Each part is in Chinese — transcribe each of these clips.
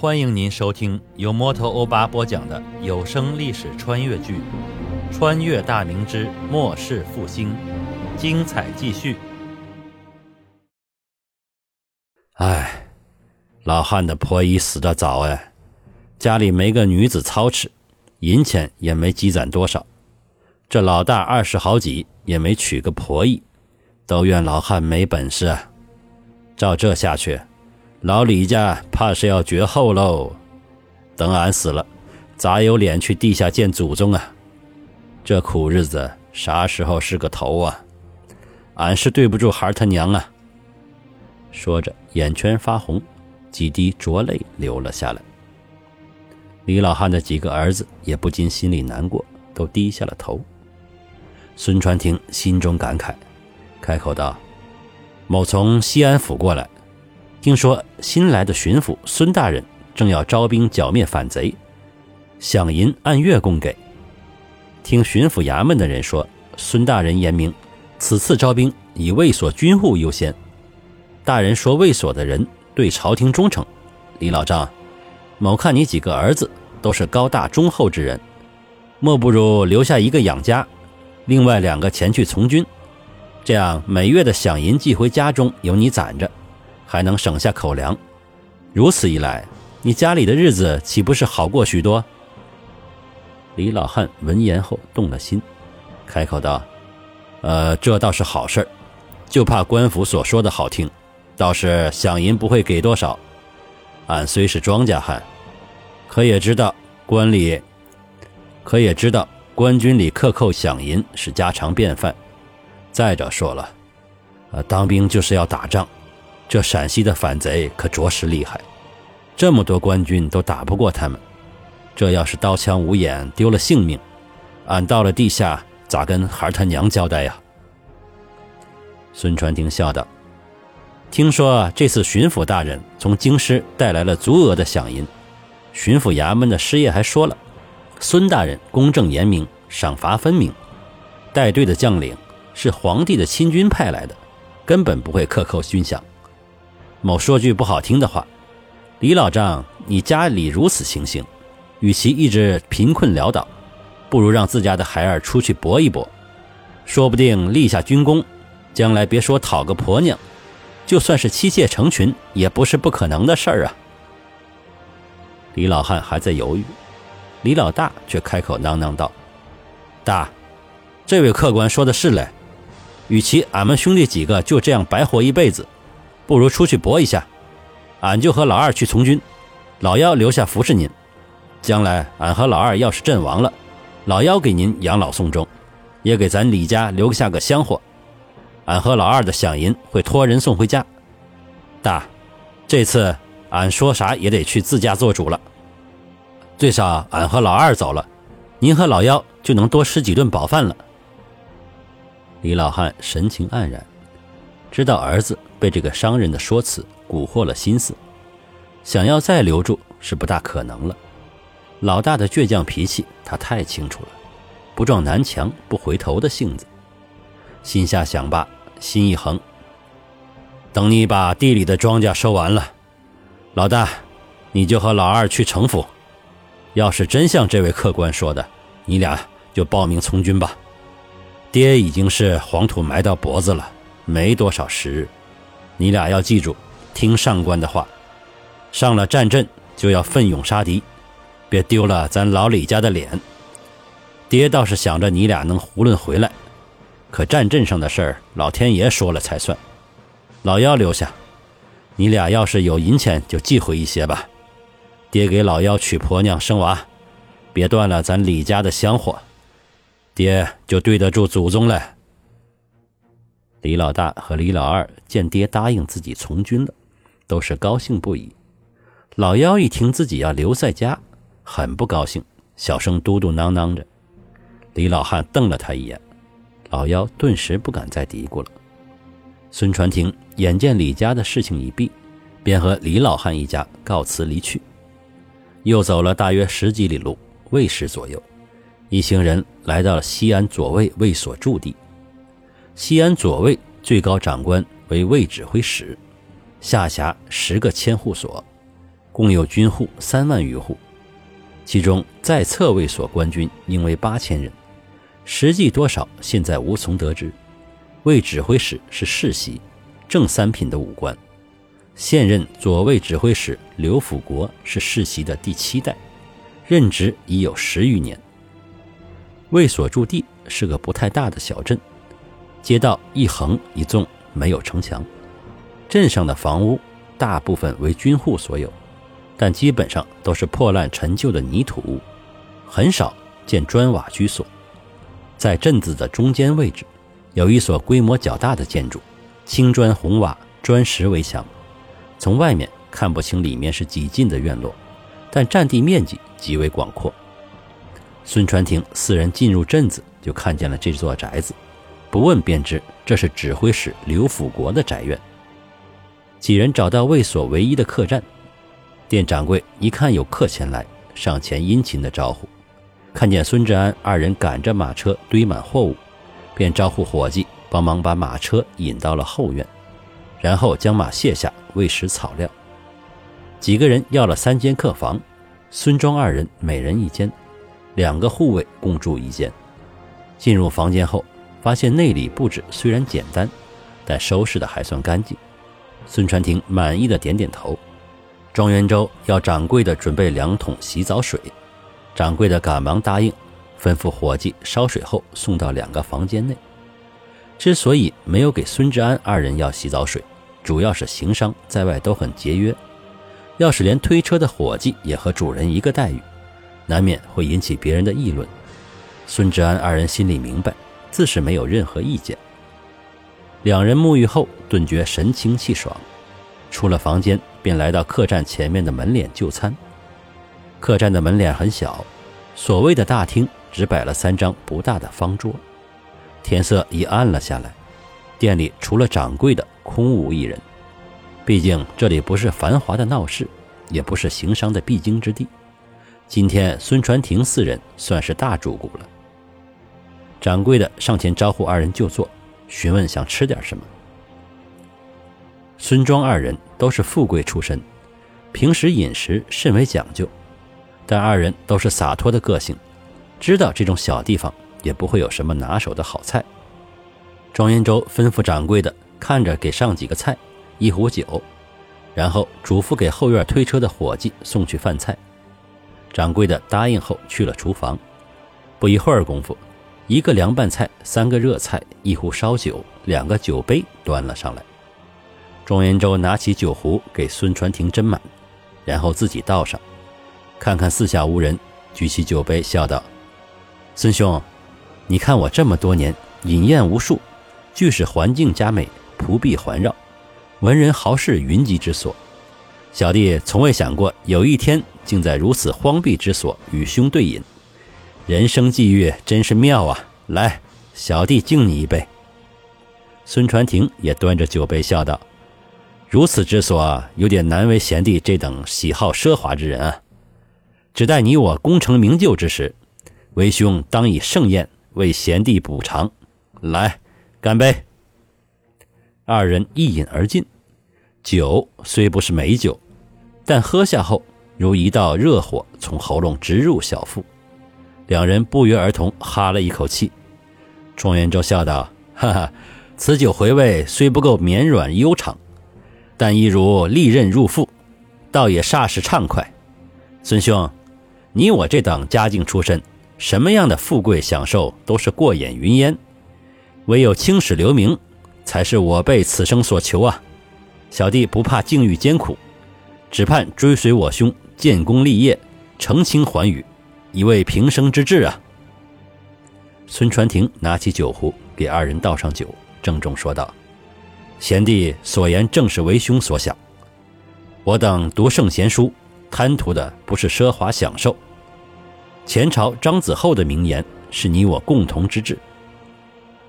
欢迎您收听由摩托欧巴播讲的有声历史穿越剧《穿越大明之末世复兴》，精彩继续。哎，老汉的婆姨死得早哎，家里没个女子操持，银钱也没积攒多少。这老大二十好几，也没娶个婆姨，都怨老汉没本事啊！照这下去，老李家怕是要绝后喽。等俺死了，咋有脸去地下见祖宗啊？这苦日子啥时候是个头啊？俺是对不住孩儿他娘啊！说着，眼圈发红，几滴浊泪流了下来。李老汉的几个儿子也不禁心里难过，都低下了头。孙传庭心中感慨，开口道：“某从西安府过来，听说新来的巡抚孙大人正要招兵剿灭反贼，饷银按月供给。听巡抚衙门的人说，孙大人言明，此次招兵以卫所军务优先。大人说卫所的人对朝廷忠诚。李老丈，某看你几个儿子都是高大忠厚之人，莫不如留下一个养家。”另外两个前去从军，这样每月的饷银寄回家中，有你攒着，还能省下口粮。如此一来，你家里的日子岂不是好过许多？李老汉闻言后动了心，开口道：“呃，这倒是好事就怕官府所说的好听，倒是饷银不会给多少。俺虽是庄稼汉，可也知道官里，可也知道。”官军里克扣饷银是家常便饭。再者说了，呃，当兵就是要打仗，这陕西的反贼可着实厉害，这么多官军都打不过他们。这要是刀枪无眼丢了性命，俺到了地下咋跟孩他娘交代呀？孙传庭笑道：“听说这次巡抚大人从京师带来了足额的饷银，巡抚衙门的师爷还说了。”孙大人公正严明，赏罚分明，带队的将领是皇帝的亲军派来的，根本不会克扣军饷。某说句不好听的话，李老丈，你家里如此情形，与其一直贫困潦倒，不如让自家的孩儿出去搏一搏，说不定立下军功，将来别说讨个婆娘，就算是妻妾成群，也不是不可能的事儿啊。李老汉还在犹豫。李老大却开口囔囔道：“大，这位客官说的是嘞。与其俺们兄弟几个就这样白活一辈子，不如出去搏一下。俺就和老二去从军，老幺留下服侍您。将来俺和老二要是阵亡了，老幺给您养老送终，也给咱李家留下个香火。俺和老二的饷银会托人送回家。大，这次俺说啥也得去自家做主了。”最少俺和老二走了，您和老幺就能多吃几顿饱饭了。李老汉神情黯然，知道儿子被这个商人的说辞蛊惑了心思，想要再留住是不大可能了。老大的倔强脾气他太清楚了，不撞南墙不回头的性子。心下想罢，心一横，等你把地里的庄稼收完了，老大，你就和老二去城府。要是真像这位客官说的，你俩就报名从军吧。爹已经是黄土埋到脖子了，没多少时日。你俩要记住，听上官的话，上了战阵就要奋勇杀敌，别丢了咱老李家的脸。爹倒是想着你俩能囫囵回来，可战阵上的事儿，老天爷说了才算。老幺留下，你俩要是有银钱，就寄回一些吧。爹给老幺娶婆娘生娃，别断了咱李家的香火，爹就对得住祖宗了。李老大和李老二见爹答应自己从军了，都是高兴不已。老幺一听自己要留在家，很不高兴，小声嘟嘟囔囔着。李老汉瞪了他一眼，老幺顿时不敢再嘀咕了。孙传庭眼见李家的事情已毕，便和李老汉一家告辞离去。又走了大约十几里路，卫时左右，一行人来到了西安左卫卫所驻地。西安左卫最高长官为卫指挥使，下辖十个千户所，共有军户三万余户，其中在侧卫所官军应为八千人，实际多少现在无从得知。卫指挥使是世袭，正三品的武官。现任左卫指挥使刘辅国是世袭的第七代，任职已有十余年。卫所驻地是个不太大的小镇，街道一横一纵，没有城墙。镇上的房屋大部分为军户所有，但基本上都是破烂陈旧的泥土屋，很少见砖瓦居所。在镇子的中间位置，有一所规模较大的建筑，青砖红瓦，砖石围墙。从外面看不清里面是几进的院落，但占地面积极为广阔。孙传庭四人进入镇子，就看见了这座宅子，不问便知这是指挥使刘辅国的宅院。几人找到卫所唯一的客栈，店掌柜一看有客前来，上前殷勤的招呼，看见孙志安二人赶着马车堆满货物，便招呼伙计帮忙把马车引到了后院。然后将马卸下，喂食草料。几个人要了三间客房，孙庄二人每人一间，两个护卫共住一间。进入房间后，发现内里布置虽然简单，但收拾的还算干净。孙传庭满意的点点头。庄元周要掌柜的准备两桶洗澡水，掌柜的赶忙答应，吩咐伙计烧水后送到两个房间内。之所以没有给孙志安二人要洗澡水，主要是行商在外都很节约，要是连推车的伙计也和主人一个待遇，难免会引起别人的议论。孙志安二人心里明白，自是没有任何意见。两人沐浴后顿觉神清气爽，出了房间便来到客栈前面的门脸就餐。客栈的门脸很小，所谓的大厅只摆了三张不大的方桌。天色已暗了下来，店里除了掌柜的，空无一人。毕竟这里不是繁华的闹市，也不是行商的必经之地。今天孙传庭四人算是大主顾了。掌柜的上前招呼二人就坐，询问想吃点什么。孙庄二人都是富贵出身，平时饮食甚为讲究，但二人都是洒脱的个性，知道这种小地方。也不会有什么拿手的好菜。庄元周吩咐掌柜的看着给上几个菜，一壶酒，然后嘱咐给后院推车的伙计送去饭菜。掌柜的答应后去了厨房。不一会儿功夫，一个凉拌菜、三个热菜、一壶烧酒、两个酒杯端了上来。庄元周拿起酒壶给孙传庭斟满，然后自己倒上，看看四下无人，举起酒杯笑道：“孙兄。”你看我这么多年饮宴无数，俱是环境佳美，仆婢环绕，文人豪士云集之所。小弟从未想过有一天竟在如此荒僻之所与兄对饮，人生际遇真是妙啊！来，小弟敬你一杯。孙传庭也端着酒杯笑道：“如此之所，有点难为贤弟这等喜好奢华之人啊！只待你我功成名就之时，为兄当以盛宴。”为贤弟补偿，来，干杯！二人一饮而尽。酒虽不是美酒，但喝下后如一道热火从喉咙直入小腹，两人不约而同哈了一口气。庄元周笑道：“哈哈，此酒回味虽不够绵软悠长，但一如利刃入腹，倒也煞是畅快。孙兄，你我这等家境出身。”什么样的富贵享受都是过眼云烟，唯有青史留名，才是我辈此生所求啊！小弟不怕境遇艰苦，只盼追随我兄建功立业，澄清寰宇，一位平生之志啊！孙传庭拿起酒壶给二人倒上酒，郑重说道：“贤弟所言正是为兄所想，我等读圣贤书，贪图的不是奢华享受。”前朝张子厚的名言是你我共同之志：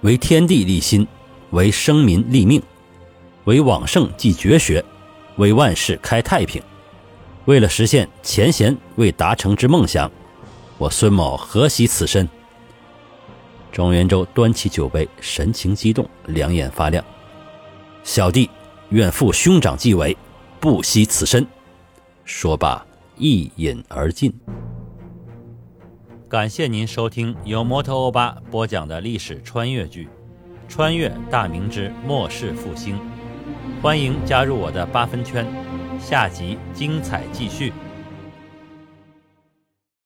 为天地立心，为生民立命，为往圣继绝学，为万世开太平。为了实现前贤未达成之梦想，我孙某何惜此身？庄元周端起酒杯，神情激动，两眼发亮。小弟愿负兄长继位，不惜此身。说罢，一饮而尽。感谢您收听由摩托欧巴播讲的历史穿越剧《穿越大明之末世复兴》，欢迎加入我的八分圈，下集精彩继续。